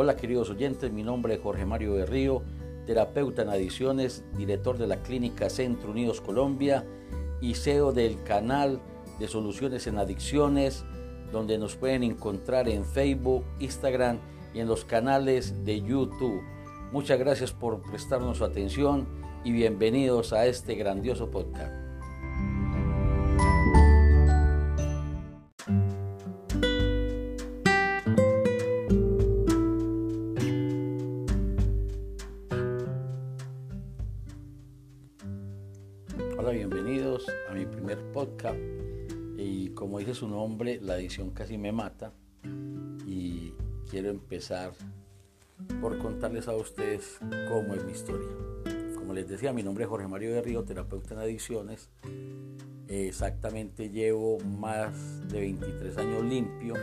Hola queridos oyentes, mi nombre es Jorge Mario Berrío, terapeuta en adicciones, director de la Clínica Centro Unidos Colombia y CEO del canal de Soluciones en Adicciones, donde nos pueden encontrar en Facebook, Instagram y en los canales de YouTube. Muchas gracias por prestarnos su atención y bienvenidos a este grandioso podcast. Su nombre, la edición casi me mata. Y quiero empezar por contarles a ustedes cómo es mi historia. Como les decía, mi nombre es Jorge Mario de Río, terapeuta en adicciones. Exactamente llevo más de 23 años limpio.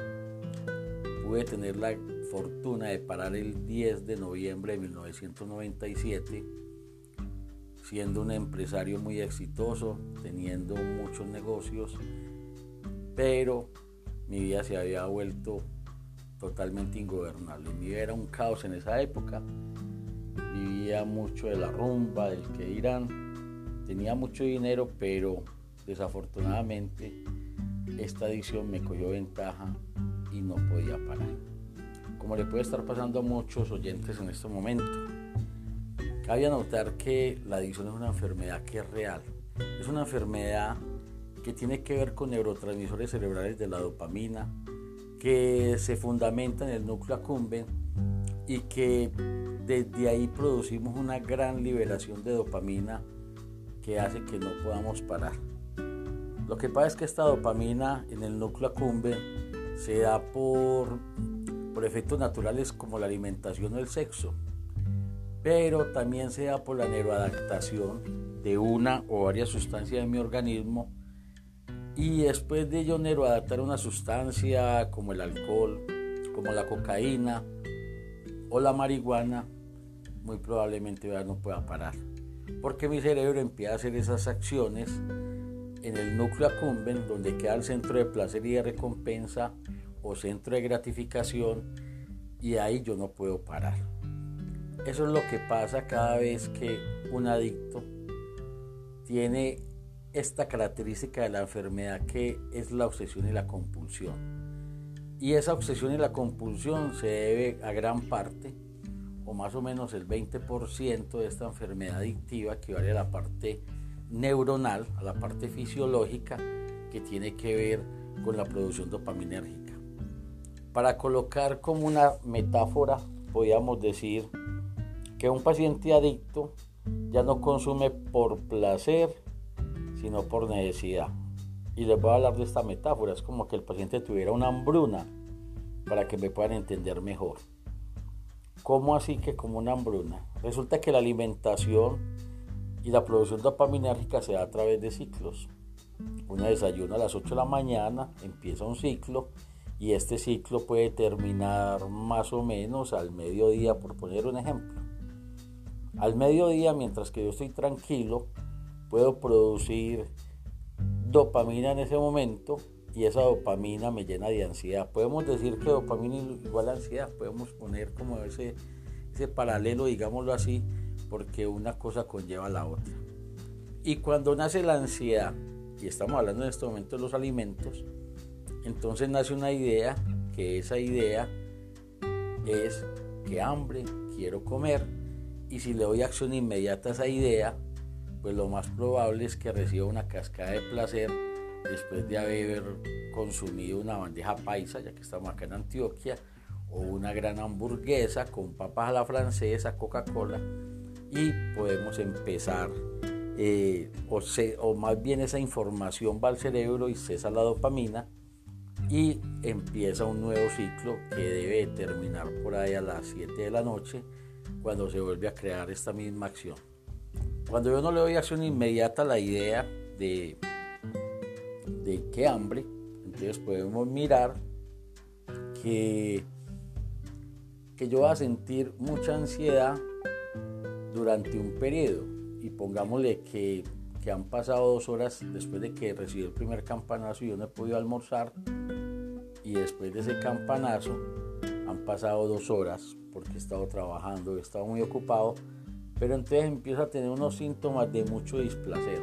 Pude tener la fortuna de parar el 10 de noviembre de 1997 siendo un empresario muy exitoso, teniendo muchos negocios, pero mi vida se había vuelto totalmente ingobernable. Mi vida era un caos en esa época. Vivía mucho de la rumba, del que dirán. Tenía mucho dinero, pero desafortunadamente esta adicción me cogió ventaja y no podía parar. Como le puede estar pasando a muchos oyentes en este momento Cabe notar que la adicción es una enfermedad que es real. Es una enfermedad que tiene que ver con neurotransmisores cerebrales de la dopamina, que se fundamenta en el núcleo accumbens y que desde ahí producimos una gran liberación de dopamina que hace que no podamos parar. Lo que pasa es que esta dopamina en el núcleo accumbens se da por, por efectos naturales como la alimentación o el sexo pero también se da por la neuroadaptación de una o varias sustancias de mi organismo y después de yo neuroadaptar una sustancia como el alcohol, como la cocaína o la marihuana, muy probablemente ya no pueda parar. Porque mi cerebro empieza a hacer esas acciones en el núcleo accumbens, donde queda el centro de placer y de recompensa o centro de gratificación, y ahí yo no puedo parar. Eso es lo que pasa cada vez que un adicto tiene esta característica de la enfermedad que es la obsesión y la compulsión. Y esa obsesión y la compulsión se debe a gran parte, o más o menos el 20% de esta enfermedad adictiva que vale a la parte neuronal, a la parte fisiológica que tiene que ver con la producción dopaminérgica. Para colocar como una metáfora, podríamos decir que un paciente adicto ya no consume por placer, sino por necesidad. Y les voy a hablar de esta metáfora, es como que el paciente tuviera una hambruna, para que me puedan entender mejor. ¿Cómo así que como una hambruna? Resulta que la alimentación y la producción dopaminérgica se da a través de ciclos. Una desayuna a las 8 de la mañana, empieza un ciclo y este ciclo puede terminar más o menos al mediodía, por poner un ejemplo. Al mediodía, mientras que yo estoy tranquilo, puedo producir dopamina en ese momento y esa dopamina me llena de ansiedad. Podemos decir que dopamina igual a ansiedad, podemos poner como ese, ese paralelo, digámoslo así, porque una cosa conlleva a la otra. Y cuando nace la ansiedad, y estamos hablando en este momento de los alimentos, entonces nace una idea, que esa idea es que hambre, quiero comer, y si le doy acción inmediata a esa idea, pues lo más probable es que reciba una cascada de placer después de haber consumido una bandeja paisa, ya que estamos acá en Antioquia, o una gran hamburguesa con papas a la francesa, Coca-Cola, y podemos empezar, eh, o, o más bien esa información va al cerebro y cesa la dopamina, y empieza un nuevo ciclo que debe terminar por ahí a las 7 de la noche cuando se vuelve a crear esta misma acción. Cuando yo no le doy acción inmediata a la idea de, de qué hambre, entonces podemos mirar que, que yo voy a sentir mucha ansiedad durante un periodo. Y pongámosle que, que han pasado dos horas después de que recibí el primer campanazo y yo no he podido almorzar y después de ese campanazo han pasado dos horas porque he estado trabajando, he estado muy ocupado, pero entonces empiezo a tener unos síntomas de mucho displacer.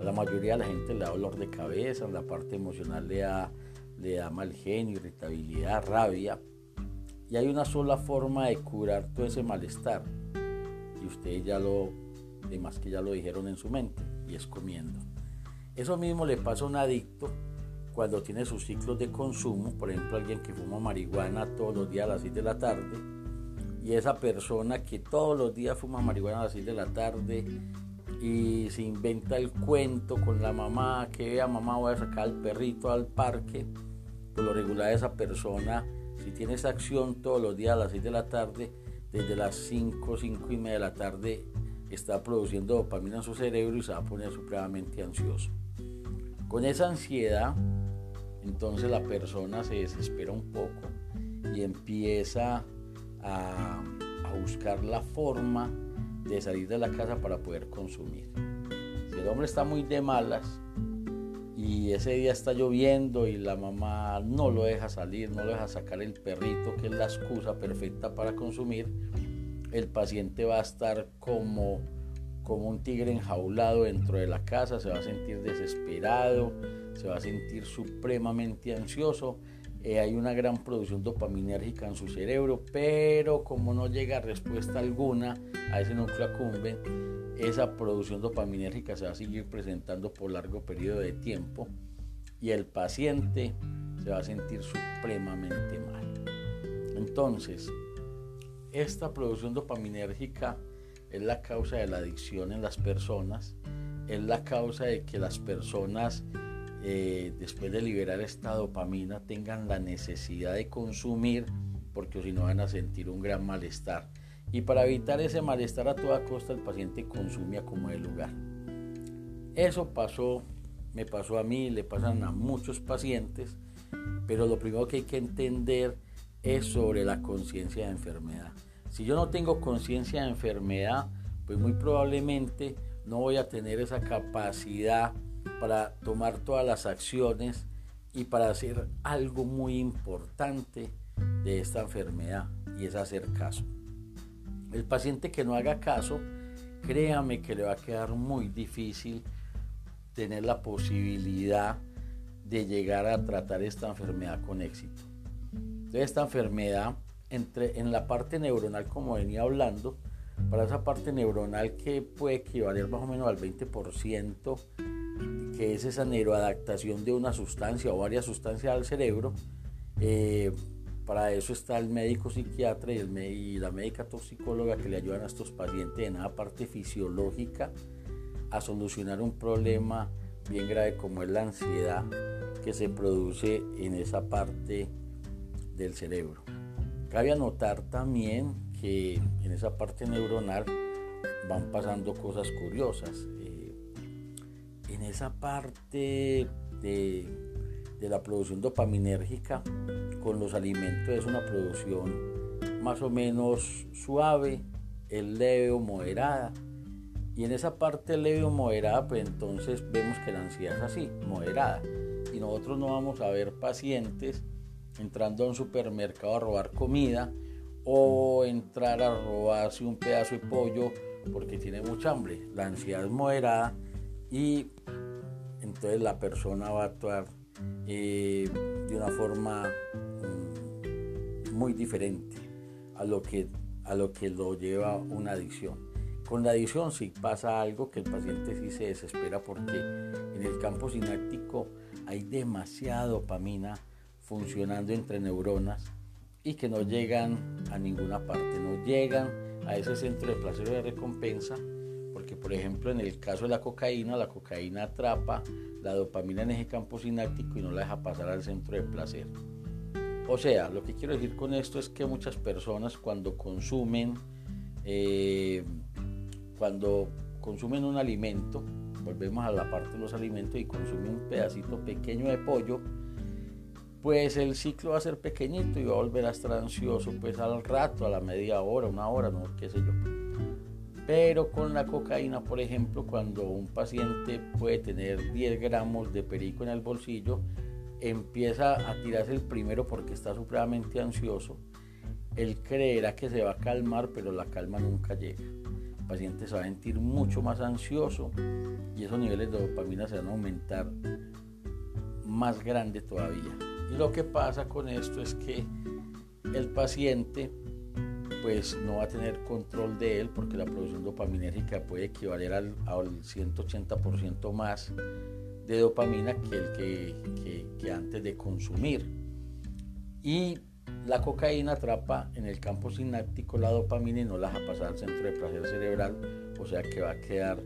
A la mayoría de la gente le da dolor de cabeza, la parte emocional le da, le da mal genio, irritabilidad, rabia. Y hay una sola forma de curar todo ese malestar. Y ustedes ya lo, demás que ya lo dijeron en su mente, y es comiendo. Eso mismo le pasa a un adicto cuando tiene sus ciclos de consumo, por ejemplo alguien que fuma marihuana todos los días a las 6 de la tarde, y esa persona que todos los días fuma marihuana a las 6 de la tarde y se inventa el cuento con la mamá, que vea mamá voy a sacar al perrito al parque, por lo regular esa persona, si tiene esa acción todos los días a las 6 de la tarde, desde las 5, 5 y media de la tarde está produciendo dopamina en su cerebro y se va a poner supremamente ansioso. Con esa ansiedad, entonces la persona se desespera un poco y empieza a, buscar la forma de salir de la casa para poder consumir. Si el hombre está muy de malas y ese día está lloviendo y la mamá no lo deja salir, no lo deja sacar el perrito, que es la excusa perfecta para consumir, el paciente va a estar como como un tigre enjaulado dentro de la casa, se va a sentir desesperado, se va a sentir supremamente ansioso. Eh, hay una gran producción dopaminérgica en su cerebro, pero como no llega respuesta alguna a ese núcleo accumbens, esa producción dopaminérgica se va a seguir presentando por largo periodo de tiempo y el paciente se va a sentir supremamente mal. Entonces, esta producción dopaminérgica es la causa de la adicción en las personas, es la causa de que las personas eh, después de liberar esta dopamina tengan la necesidad de consumir porque si no van a sentir un gran malestar. Y para evitar ese malestar a toda costa el paciente consume como de lugar. Eso pasó, me pasó a mí, le pasan a muchos pacientes, pero lo primero que hay que entender es sobre la conciencia de enfermedad. Si yo no tengo conciencia de enfermedad, pues muy probablemente no voy a tener esa capacidad para tomar todas las acciones y para hacer algo muy importante de esta enfermedad y es hacer caso. El paciente que no haga caso, créame que le va a quedar muy difícil tener la posibilidad de llegar a tratar esta enfermedad con éxito. Entonces esta enfermedad entre, en la parte neuronal, como venía hablando, para esa parte neuronal que puede equivaler más o menos al 20%, que es esa neuroadaptación de una sustancia o varias sustancias al cerebro, eh, para eso está el médico psiquiatra y, y la médica toxicóloga que le ayudan a estos pacientes en la parte fisiológica a solucionar un problema bien grave como es la ansiedad que se produce en esa parte del cerebro. Cabe anotar también que en esa parte neuronal van pasando cosas curiosas. Esa parte de, la producción dopaminérgica con los alimentos es una producción más o menos suave, es leve o moderada. Y en esa parte leve o moderada, pues entonces vemos que la ansiedad es así, moderada. Y nosotros no vamos a ver pacientes entrando a un supermercado a robar comida o entrar a robarse un pedazo de pollo porque tiene mucha hambre. La ansiedad es moderada y entonces la persona va a actuar eh, de una forma mm, muy diferente a lo, que, a lo que lo lleva una adicción. Con la adicción sí pasa algo que el paciente sí se desespera porque en el campo sináptico hay demasiada dopamina funcionando entre neuronas y que no llegan a ninguna parte, no llegan a ese centro de placer o de recompensa, por ejemplo en el caso de la cocaína, la cocaína atrapa la dopamina en ese campo sináptico y no la deja pasar al centro de placer. O sea, lo que quiero decir con esto es que muchas personas cuando consumen, eh, cuando consumen un alimento, volvemos a la parte de los alimentos y consumen un pedacito pequeño de pollo, pues el ciclo va a ser pequeñito y va a volver a estar ansioso pues al rato, a la media hora, una hora, no qué sé yo. Pero con la cocaína, por ejemplo, cuando un paciente puede tener 10 gramos de perico en el bolsillo, empieza a tirarse el primero porque está supremamente ansioso, él creerá que se va a calmar, pero la calma nunca llega. El paciente se va a sentir mucho más ansioso y esos niveles de dopamina se van a aumentar más grande todavía. Y lo que pasa con esto es que el paciente pues no va a tener control de él porque la producción dopaminérgica puede equivaler al, al 180% más de dopamina que el que, antes de consumir. Y la cocaína atrapa en el campo sináptico la dopamina y no la deja pasar al centro de placer cerebral, o sea que va a quedar,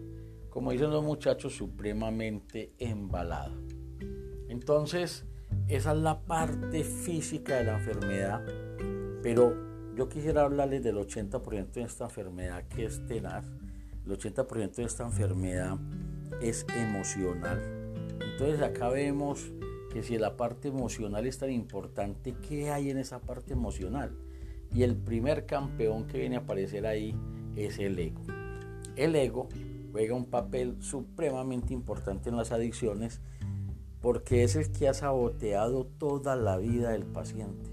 como dicen los muchachos, supremamente embalada. Entonces, esa es la parte física de la enfermedad, pero yo quisiera hablarles del 80% de esta enfermedad que es tenaz. El 80% de esta enfermedad es emocional. Entonces acá vemos que si la parte emocional es tan importante, ¿qué hay en esa parte emocional? Y el primer campeón que viene a aparecer ahí es el ego. El ego juega un papel supremamente importante en las adicciones porque es el que ha saboteado toda la vida del paciente.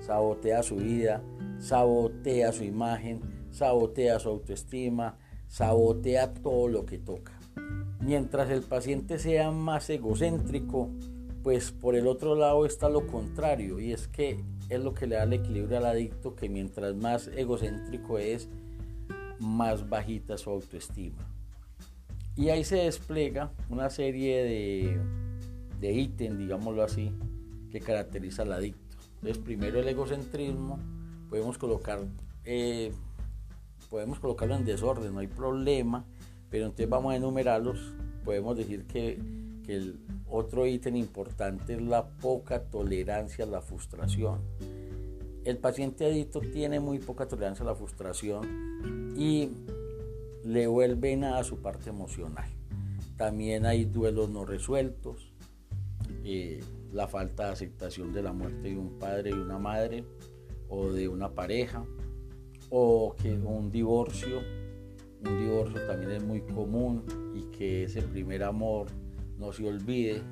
Sabotea su vida, sabotea su imagen, sabotea su autoestima, sabotea todo lo que toca. Mientras el paciente sea más egocéntrico, pues por el otro lado está lo contrario, y es que es lo que le da el equilibrio al adicto, que mientras más egocéntrico es, más bajita su autoestima. Y ahí se despliega una serie de, de ítems, digámoslo así, que caracteriza al adicto. Entonces, primero el egocentrismo, podemos colocar, eh, podemos colocarlo en desorden, no hay problema, pero entonces vamos a enumerarlos. Podemos decir que, que el otro ítem importante es la poca tolerancia a la frustración. El paciente adicto tiene muy poca tolerancia a la frustración y le vuelve nada a su parte emocional. También hay duelos no resueltos, eh, la falta de aceptación de la muerte de un padre y una madre, o de una pareja o que un divorcio. Un divorcio también es muy común y que ese primer amor no se olvide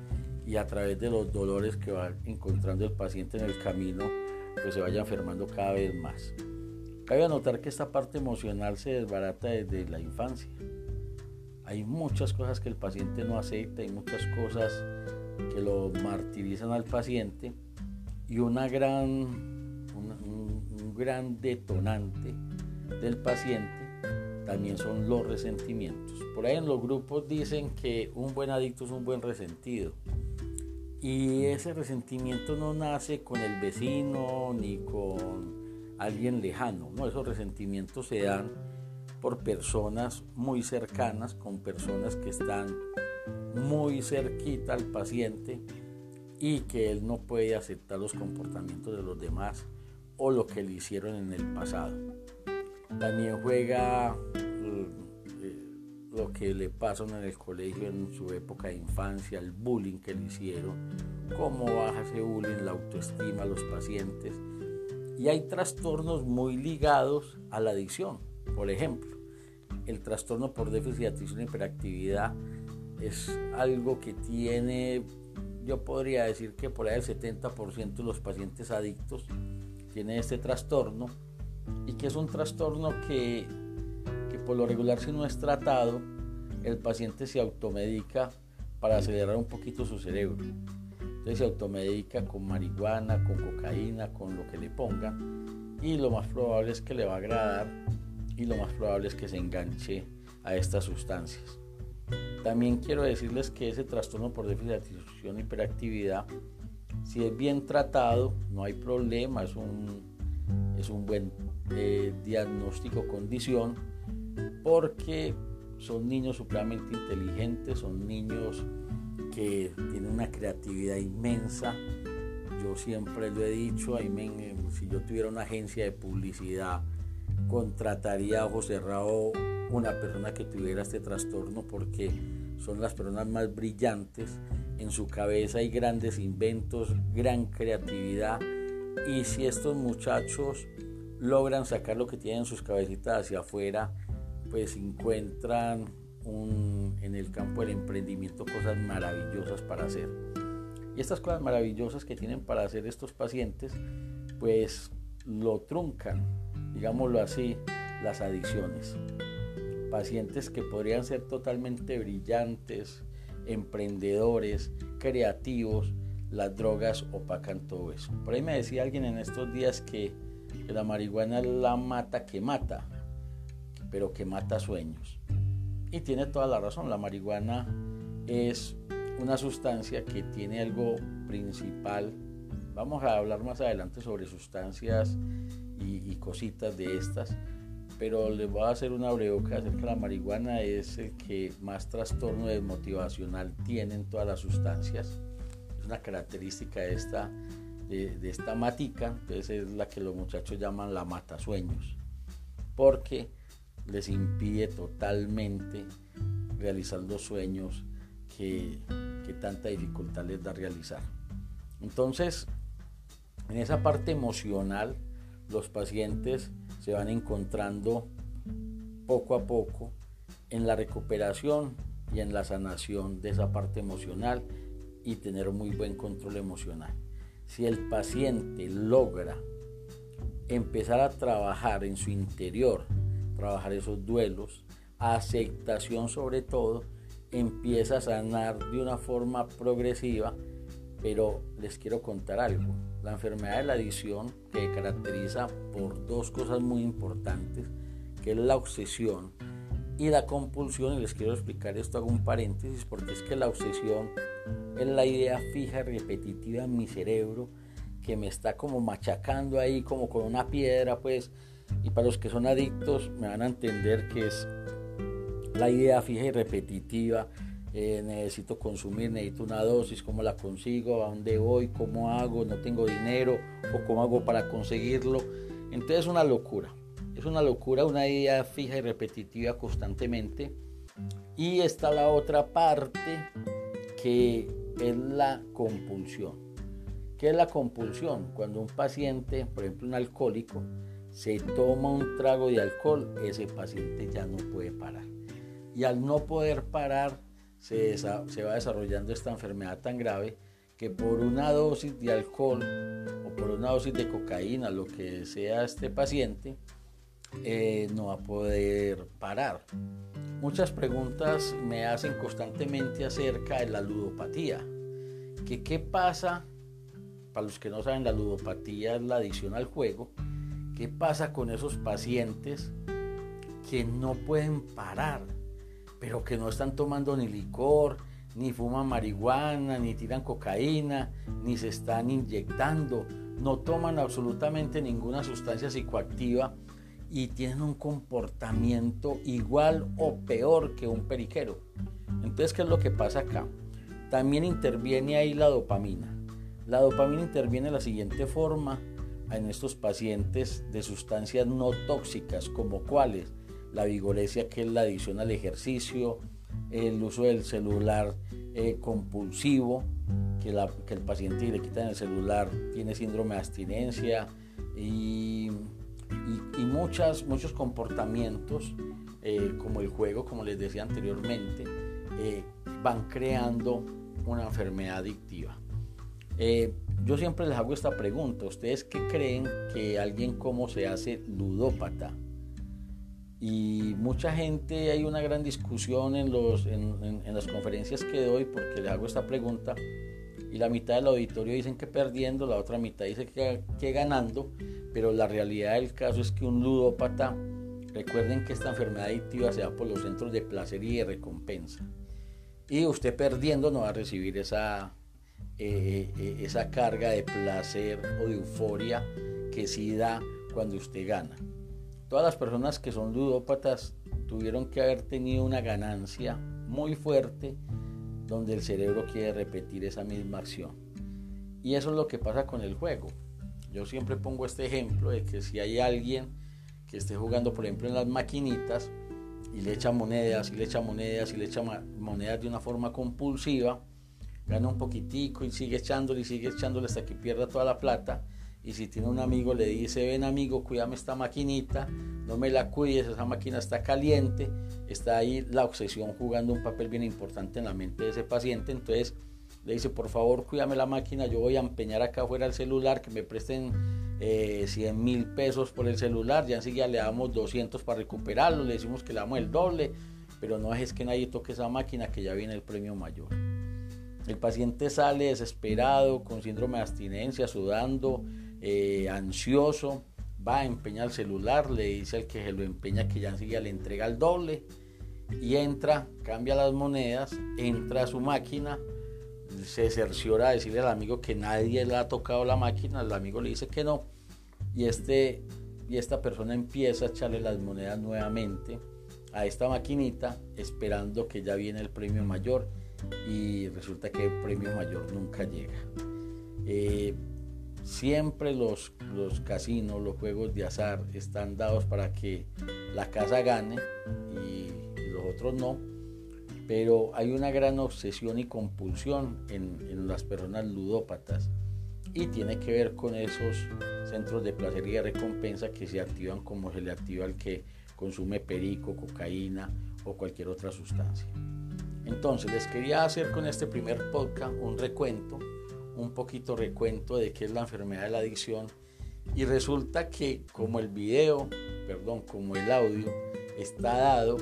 y a través de los dolores que va encontrando el paciente en el camino, pues se vaya enfermando cada vez más. Cabe notar que esta parte emocional se desbarata desde la infancia. Hay muchas cosas que el paciente no acepta, hay muchas cosas que lo martirizan al paciente y una gran gran detonante del paciente también son los resentimientos. Por ahí en los grupos dicen que un buen adicto es un buen resentido. Y ese resentimiento no nace con el vecino ni con alguien lejano. ¿no? Esos resentimientos se dan por personas muy cercanas, con personas que están muy cerquita al paciente y que él no puede aceptar los comportamientos de los demás o lo que le hicieron en el pasado. También juega eh, lo que le pasó en el colegio en su época de infancia, el bullying que le hicieron, cómo baja ese bullying, la autoestima, los pacientes. Y hay trastornos muy ligados a la adicción. Por ejemplo, el trastorno por déficit de atención e hiperactividad es algo que tiene, yo podría decir que por ahí el 70% de los pacientes adictos tiene este trastorno y que es un trastorno que, que por lo regular si no es tratado, el paciente se automedica para acelerar un poquito su cerebro. Entonces se automedica con marihuana, con cocaína, con lo que le pongan y lo más probable es que le va a agradar y lo más probable es que se enganche a estas sustancias. También quiero decirles que ese trastorno por déficit de atención y hiperactividad si es bien tratado, no hay problema, es un, es un buen eh, diagnóstico condición, porque son niños supremamente inteligentes, son niños que tienen una creatividad inmensa. Yo siempre lo he dicho, si yo tuviera una agencia de publicidad, contrataría a ojo cerrado una persona que tuviera este trastorno porque son las personas más brillantes en su cabeza hay grandes inventos, gran creatividad y si estos muchachos logran sacar lo que tienen en sus cabecitas hacia afuera, pues encuentran en el campo del emprendimiento cosas maravillosas para hacer. Y estas cosas maravillosas que tienen para hacer estos pacientes, pues lo truncan, digámoslo así, las adicciones. Pacientes que podrían ser totalmente brillantes, emprendedores, creativos, las drogas opacan todo eso. Por ahí me decía alguien en estos días que, la marihuana la mata que mata, pero que mata sueños. Y tiene toda la razón, la marihuana es una sustancia que tiene algo principal. Vamos a hablar más adelante sobre sustancias y, cositas de estas, pero les voy a hacer una breve acerca de la marihuana, es el que más trastorno desmotivacional tienen todas las sustancias una característica de esta, de, esta matica, entonces es la que los muchachos llaman la matasueños, porque les impide totalmente realizar los sueños que, que tanta dificultad les da realizar. Entonces, en esa parte emocional, los pacientes se van encontrando poco a poco en la recuperación y en la sanación de esa parte emocional y tener muy buen control emocional. Si el paciente logra empezar a trabajar en su interior, trabajar esos duelos, aceptación sobre todo, empieza a sanar de una forma progresiva, pero les quiero contar algo. La enfermedad de la adicción que caracteriza por dos cosas muy importantes, que es la obsesión y la compulsión, y les quiero explicar esto, hago un paréntesis, porque es que la obsesión es la idea fija, repetitiva en mi cerebro, que me está como machacando ahí, como con una piedra, pues. Y para los que son adictos me van a entender que es la idea fija y repetitiva. Eh, necesito consumir, necesito una dosis, cómo la consigo, a dónde voy, cómo hago, no tengo dinero o cómo hago para conseguirlo. Entonces es una locura, es una locura, una idea fija y repetitiva constantemente. Y está la otra parte que es la compulsión. ¿Qué es la compulsión? Cuando un paciente, por ejemplo un alcohólico, se toma un trago de alcohol, ese paciente ya no puede parar. Y al no poder parar, se, va desarrollando esta enfermedad tan grave que por una dosis de alcohol o por una dosis de cocaína, lo que sea este paciente, eh, no va a poder parar. Muchas preguntas me hacen constantemente acerca de la ludopatía. Que qué pasa, para los que no saben, la ludopatía es la adicción al juego. ¿Qué pasa con esos pacientes que no pueden parar, pero que no están tomando ni licor, ni fuman marihuana, ni tiran cocaína, ni se están inyectando, no toman absolutamente ninguna sustancia psicoactiva? y tienen un comportamiento igual o peor que un periquero. Entonces, ¿qué es lo que pasa acá? También interviene ahí la dopamina. La dopamina interviene de la siguiente forma en estos pacientes de sustancias no tóxicas, como cuáles, la vigoresia, que es la adición al ejercicio, el uso del celular eh, compulsivo, que, el paciente le quitan el celular tiene síndrome de abstinencia y muchas, muchos comportamientos eh, como el juego, como les decía anteriormente, eh, van creando una enfermedad adictiva. Yo siempre les hago esta pregunta, ¿ustedes qué creen que alguien como se hace ludópata? Y mucha gente, hay una gran discusión en, los, en, las conferencias que doy porque les hago esta pregunta y la mitad del auditorio dicen que perdiendo, la otra mitad dice que, que ganando, pero la realidad del caso es que un ludópata, recuerden que esta enfermedad adictiva se da por los centros de placer y de recompensa. Y usted perdiendo no va a recibir esa, eh, eh, esa carga de placer o de euforia que sí da cuando usted gana. Todas las personas que son ludópatas tuvieron que haber tenido una ganancia muy fuerte donde el cerebro quiere repetir esa misma acción. Y eso es lo que pasa con el juego. Yo siempre pongo este ejemplo de que si hay alguien que esté jugando, por ejemplo, en las maquinitas y le echa monedas y le echa monedas y le echa monedas de una forma compulsiva, gana un poquitico y sigue echándole y sigue echándole hasta que pierda toda la plata. Y si tiene un amigo, le dice, ven amigo, cuídame esta maquinita, no me la cuides, esa máquina está caliente, está ahí la obsesión jugando un papel bien importante en la mente de ese paciente. Entonces, le dice, por favor, cuídame la máquina, yo voy a empeñar acá afuera el celular, que me presten eh, 100 mil pesos por el celular, ya enseguida le damos 200 para recuperarlo, le decimos que le damos el doble, pero no es que nadie toque esa máquina, que ya viene el premio mayor. El paciente sale desesperado, con síndrome de abstinencia, sudando, eh, ansioso, va a empeñar el celular, le dice al que se lo empeña que ya enseguida le entrega el doble y entra, cambia las monedas, entra a su máquina, se cerciora a decirle al amigo que nadie le ha tocado la máquina, el amigo le dice que no y, este, y esta persona empieza a echarle las monedas nuevamente a esta maquinita esperando que ya viene el premio mayor y resulta que el premio mayor nunca llega. Eh, siempre los, los casinos, los juegos de azar están dados para que la casa gane y los otros no, pero hay una gran obsesión y compulsión en, en las personas ludópatas y tiene que ver con esos centros de placer y de recompensa que se activan como se le activa al que consume perico, cocaína o cualquier otra sustancia. Entonces les quería hacer con este primer podcast un recuento un poquito recuento de qué es la enfermedad de la adicción y resulta que como el video, perdón, como el audio está dado,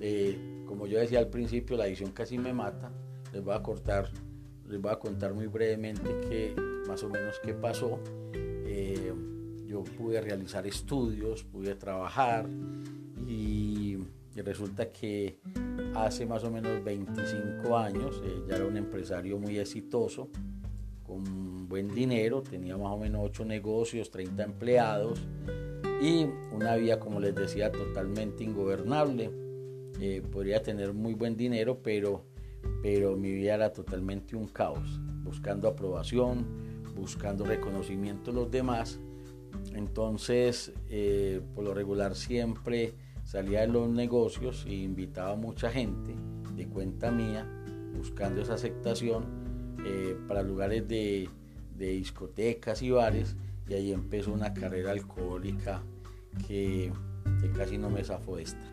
eh, como yo decía al principio, la adicción casi me mata, les voy a cortar, les voy a contar muy brevemente qué más o menos qué pasó. Eh, yo pude realizar estudios, pude trabajar y, resulta que hace más o menos 25 años eh, ya era un empresario muy exitoso con buen dinero, tenía más o menos 8 negocios, 30 empleados y una vida, como les decía, totalmente ingobernable. Eh, podría tener muy buen dinero, pero, pero mi vida era totalmente un caos, buscando aprobación, buscando reconocimiento de los demás. Entonces, eh, por lo regular siempre salía de los negocios e invitaba a mucha gente de cuenta mía, buscando esa aceptación eh, para lugares de, discotecas y bares y ahí empezó una carrera alcohólica que, casi no me zafó esta.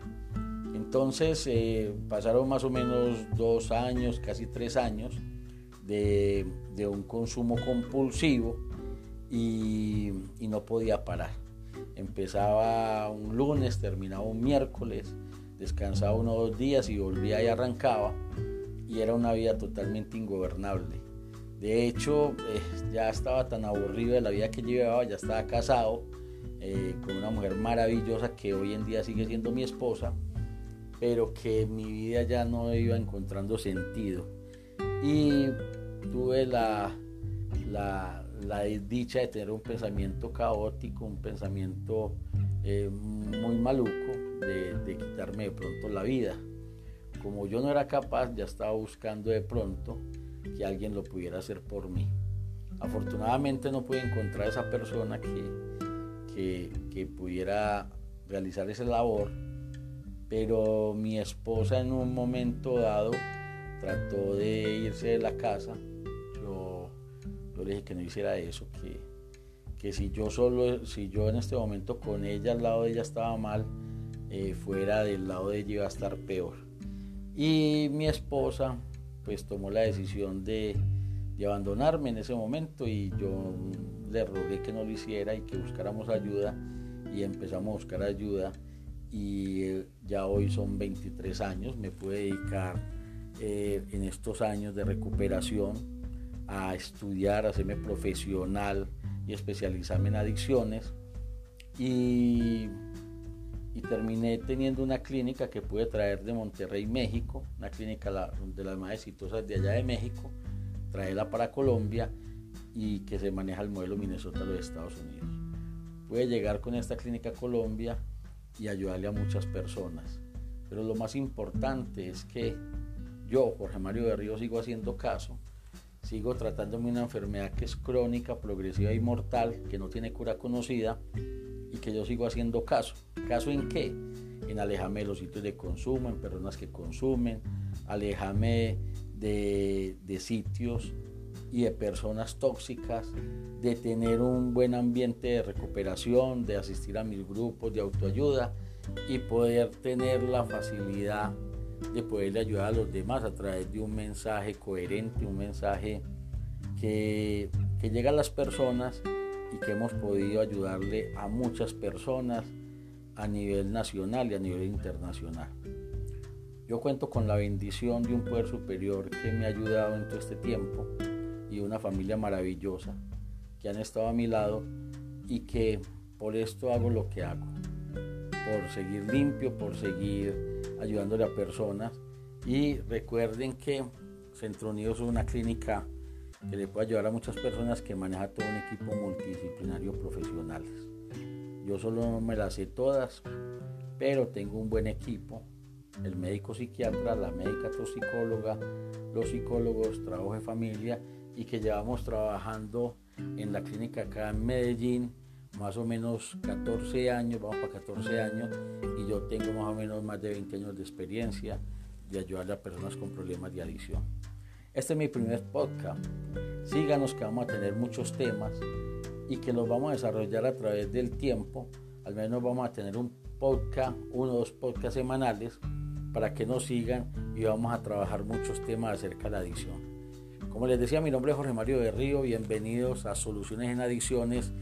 Entonces eh, pasaron más o menos dos años, casi tres años de, un consumo compulsivo y, no podía parar. Empezaba un lunes, terminaba un miércoles, descansaba unos dos días y volvía y arrancaba y era una vida totalmente ingobernable. De hecho, eh, ya estaba tan aburrido de la vida que llevaba, ya estaba casado eh, con una mujer maravillosa que hoy en día sigue siendo mi esposa, pero que mi vida ya no iba encontrando sentido. Y tuve la, la, la dicha de tener un pensamiento caótico, un pensamiento eh, muy maluco de, de quitarme de pronto la vida. Como yo no era capaz, ya estaba buscando de pronto que alguien lo pudiera hacer por mí. Afortunadamente no pude encontrar esa persona que, que, pudiera realizar esa labor, pero mi esposa en un momento dado trató de irse de la casa. Yo, yo le dije que no hiciera eso, que, que si yo solo, si yo en este momento con ella al lado de ella estaba mal, eh, fuera del lado de ella iba a estar peor. Y mi esposa pues tomó la decisión de, abandonarme en ese momento y yo le rogué que no lo hiciera y que buscáramos ayuda y empezamos a buscar ayuda. Y eh, ya hoy son 23 años, me pude dedicar eh, en estos años de recuperación a estudiar, a hacerme profesional y especializarme en adicciones. Y y terminé teniendo una clínica que pude traer de Monterrey, México, una clínica de las más exitosas de allá de México, traerla para Colombia y que se maneja el modelo Minnesota de los Estados Unidos. Pude llegar con esta clínica a Colombia y ayudarle a muchas personas. Pero lo más importante es que yo, Jorge Mario de Río, sigo haciendo caso, sigo tratándome una enfermedad que es crónica, progresiva y mortal, que no tiene cura conocida y que yo sigo haciendo caso. ¿Caso en qué? En alejarme de los sitios de consumo, en personas que consumen, alejarme de, de sitios y de personas tóxicas, de tener un buen ambiente de recuperación, de asistir a mis grupos de autoayuda y poder tener la facilidad de poderle ayudar a los demás a través de un mensaje coherente, un mensaje que, que llega a las personas y que hemos podido ayudarle a muchas personas a nivel nacional y a nivel internacional. Yo cuento con la bendición de un poder superior que me ha ayudado en todo este tiempo y una familia maravillosa que han estado a mi lado y que por esto hago lo que hago, por seguir limpio, por seguir ayudándole a personas y recuerden que Centro Unido es una clínica que le puede ayudar a muchas personas que maneja todo un equipo multidisciplinario profesionales. Yo solo no me las sé todas, pero tengo un buen equipo. El médico psiquiatra, la médica toxicóloga, los psicólogos, trabajo de familia y que llevamos trabajando en la clínica acá en Medellín más o menos 14 años, vamos para 14 años y yo tengo más o menos más de 20 años de experiencia de ayudarle a personas con problemas de adicción. Este es mi primer podcast. Síganos que vamos a tener muchos temas y que los vamos a desarrollar a través del tiempo. Al menos vamos a tener un podcast, uno o dos podcasts semanales para que nos sigan y vamos a trabajar muchos temas acerca de la adicción. Como les decía, mi nombre es Jorge Mario de Río, bienvenidos a Soluciones en Adicciones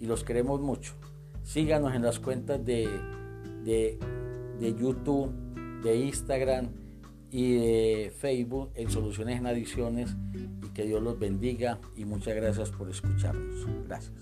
y los queremos mucho. Síganos en las cuentas de, de, de YouTube, de Instagram y de Facebook en Soluciones en Adicciones y que Dios los bendiga y muchas gracias por escucharnos. Gracias.